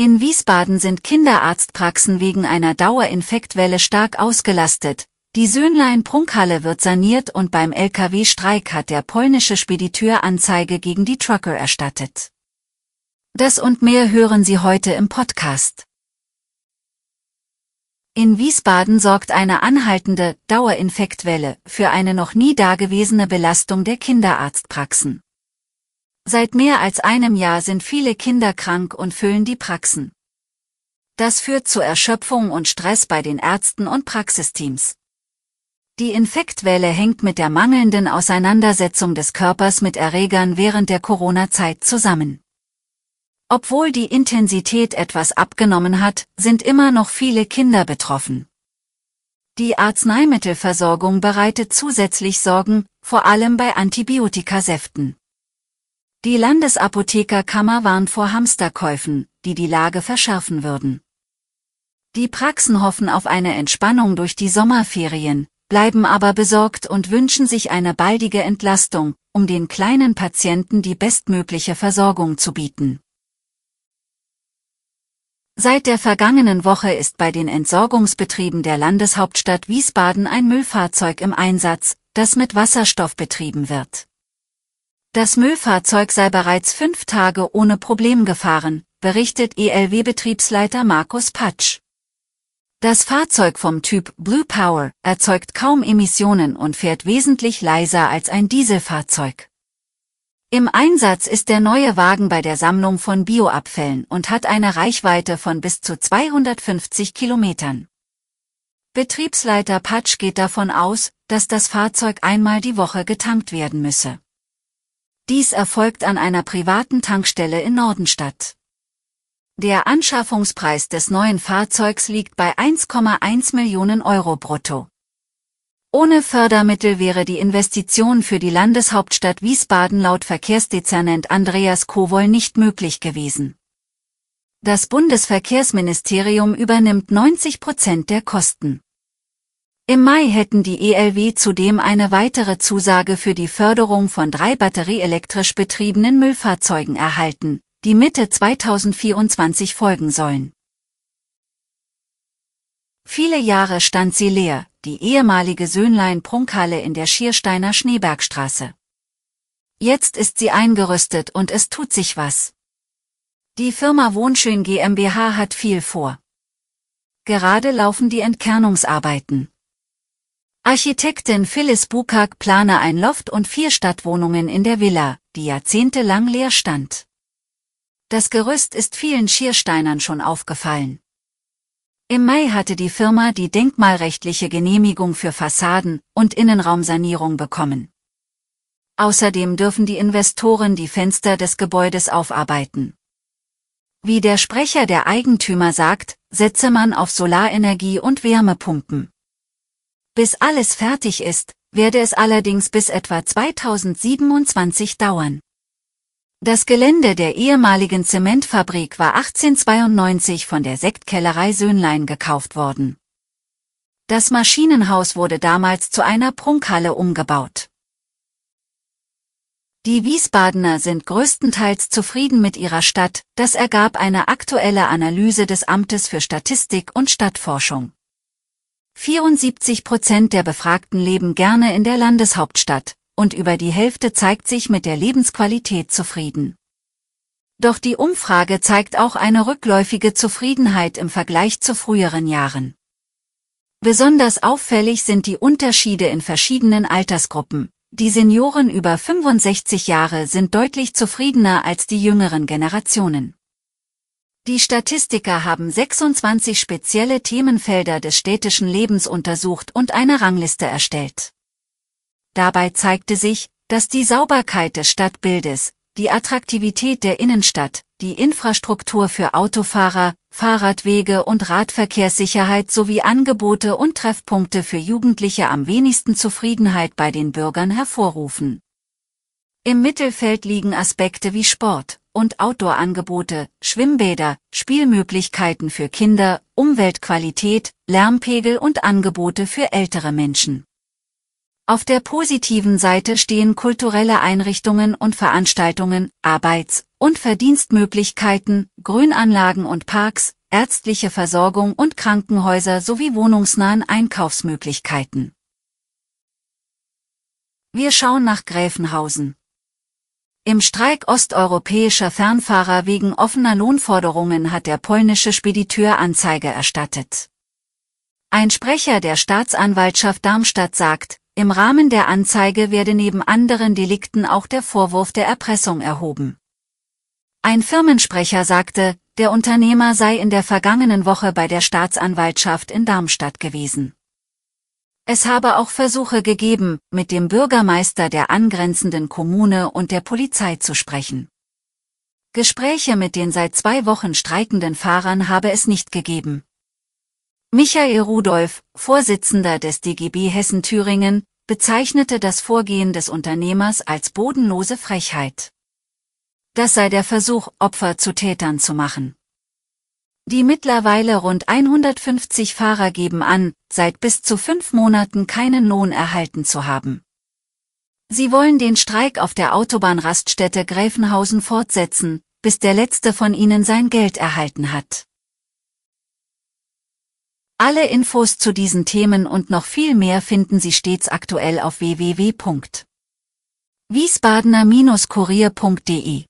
In Wiesbaden sind Kinderarztpraxen wegen einer Dauerinfektwelle stark ausgelastet. Die Söhnlein-Prunkhalle wird saniert und beim LKW-Streik hat der polnische Spediteur Anzeige gegen die Trucker erstattet. Das und mehr hören Sie heute im Podcast. In Wiesbaden sorgt eine anhaltende Dauerinfektwelle für eine noch nie dagewesene Belastung der Kinderarztpraxen. Seit mehr als einem Jahr sind viele Kinder krank und füllen die Praxen. Das führt zu Erschöpfung und Stress bei den Ärzten und Praxisteams. Die Infektwelle hängt mit der mangelnden Auseinandersetzung des Körpers mit Erregern während der Corona-Zeit zusammen. Obwohl die Intensität etwas abgenommen hat, sind immer noch viele Kinder betroffen. Die Arzneimittelversorgung bereitet zusätzlich Sorgen, vor allem bei Antibiotikasäften. Die Landesapothekerkammer warnt vor Hamsterkäufen, die die Lage verschärfen würden. Die Praxen hoffen auf eine Entspannung durch die Sommerferien, bleiben aber besorgt und wünschen sich eine baldige Entlastung, um den kleinen Patienten die bestmögliche Versorgung zu bieten. Seit der vergangenen Woche ist bei den Entsorgungsbetrieben der Landeshauptstadt Wiesbaden ein Müllfahrzeug im Einsatz, das mit Wasserstoff betrieben wird. Das Müllfahrzeug sei bereits fünf Tage ohne Problem gefahren, berichtet ELW-Betriebsleiter Markus Patsch. Das Fahrzeug vom Typ Blue Power erzeugt kaum Emissionen und fährt wesentlich leiser als ein Dieselfahrzeug. Im Einsatz ist der neue Wagen bei der Sammlung von Bioabfällen und hat eine Reichweite von bis zu 250 Kilometern. Betriebsleiter Patsch geht davon aus, dass das Fahrzeug einmal die Woche getankt werden müsse. Dies erfolgt an einer privaten Tankstelle in Nordenstadt. Der Anschaffungspreis des neuen Fahrzeugs liegt bei 1,1 Millionen Euro brutto. Ohne Fördermittel wäre die Investition für die Landeshauptstadt Wiesbaden laut Verkehrsdezernent Andreas Kowol nicht möglich gewesen. Das Bundesverkehrsministerium übernimmt 90 Prozent der Kosten. Im Mai hätten die ELW zudem eine weitere Zusage für die Förderung von drei batterieelektrisch betriebenen Müllfahrzeugen erhalten, die Mitte 2024 folgen sollen. Viele Jahre stand sie leer, die ehemalige Söhnlein-Prunkhalle in der Schiersteiner Schneebergstraße. Jetzt ist sie eingerüstet und es tut sich was. Die Firma Wohnschön GmbH hat viel vor. Gerade laufen die Entkernungsarbeiten. Architektin Phyllis Bukak plane ein Loft und vier Stadtwohnungen in der Villa, die jahrzehntelang leer stand. Das Gerüst ist vielen Schiersteinern schon aufgefallen. Im Mai hatte die Firma die denkmalrechtliche Genehmigung für Fassaden und Innenraumsanierung bekommen. Außerdem dürfen die Investoren die Fenster des Gebäudes aufarbeiten. Wie der Sprecher der Eigentümer sagt, setze man auf Solarenergie und Wärmepumpen. Bis alles fertig ist, werde es allerdings bis etwa 2027 dauern. Das Gelände der ehemaligen Zementfabrik war 1892 von der Sektkellerei Söhnlein gekauft worden. Das Maschinenhaus wurde damals zu einer Prunkhalle umgebaut. Die Wiesbadener sind größtenteils zufrieden mit ihrer Stadt, das ergab eine aktuelle Analyse des Amtes für Statistik und Stadtforschung. 74 Prozent der Befragten leben gerne in der Landeshauptstadt, und über die Hälfte zeigt sich mit der Lebensqualität zufrieden. Doch die Umfrage zeigt auch eine rückläufige Zufriedenheit im Vergleich zu früheren Jahren. Besonders auffällig sind die Unterschiede in verschiedenen Altersgruppen. Die Senioren über 65 Jahre sind deutlich zufriedener als die jüngeren Generationen. Die Statistiker haben 26 spezielle Themenfelder des städtischen Lebens untersucht und eine Rangliste erstellt. Dabei zeigte sich, dass die Sauberkeit des Stadtbildes, die Attraktivität der Innenstadt, die Infrastruktur für Autofahrer, Fahrradwege und Radverkehrssicherheit sowie Angebote und Treffpunkte für Jugendliche am wenigsten Zufriedenheit bei den Bürgern hervorrufen. Im Mittelfeld liegen Aspekte wie Sport und Outdoor-Angebote, Schwimmbäder, Spielmöglichkeiten für Kinder, Umweltqualität, Lärmpegel und Angebote für ältere Menschen. Auf der positiven Seite stehen kulturelle Einrichtungen und Veranstaltungen, Arbeits- und Verdienstmöglichkeiten, Grünanlagen und Parks, ärztliche Versorgung und Krankenhäuser sowie wohnungsnahen Einkaufsmöglichkeiten. Wir schauen nach Gräfenhausen. Im Streik osteuropäischer Fernfahrer wegen offener Lohnforderungen hat der polnische Spediteur Anzeige erstattet. Ein Sprecher der Staatsanwaltschaft Darmstadt sagt, im Rahmen der Anzeige werde neben anderen Delikten auch der Vorwurf der Erpressung erhoben. Ein Firmensprecher sagte, der Unternehmer sei in der vergangenen Woche bei der Staatsanwaltschaft in Darmstadt gewesen. Es habe auch Versuche gegeben, mit dem Bürgermeister der angrenzenden Kommune und der Polizei zu sprechen. Gespräche mit den seit zwei Wochen streikenden Fahrern habe es nicht gegeben. Michael Rudolph, Vorsitzender des DGB Hessen-Thüringen, bezeichnete das Vorgehen des Unternehmers als bodenlose Frechheit. Das sei der Versuch, Opfer zu Tätern zu machen. Die mittlerweile rund 150 Fahrer geben an, seit bis zu fünf Monaten keinen Lohn erhalten zu haben. Sie wollen den Streik auf der Autobahnraststätte Gräfenhausen fortsetzen, bis der letzte von ihnen sein Geld erhalten hat. Alle Infos zu diesen Themen und noch viel mehr finden Sie stets aktuell auf www.wiesbadener-kurier.de.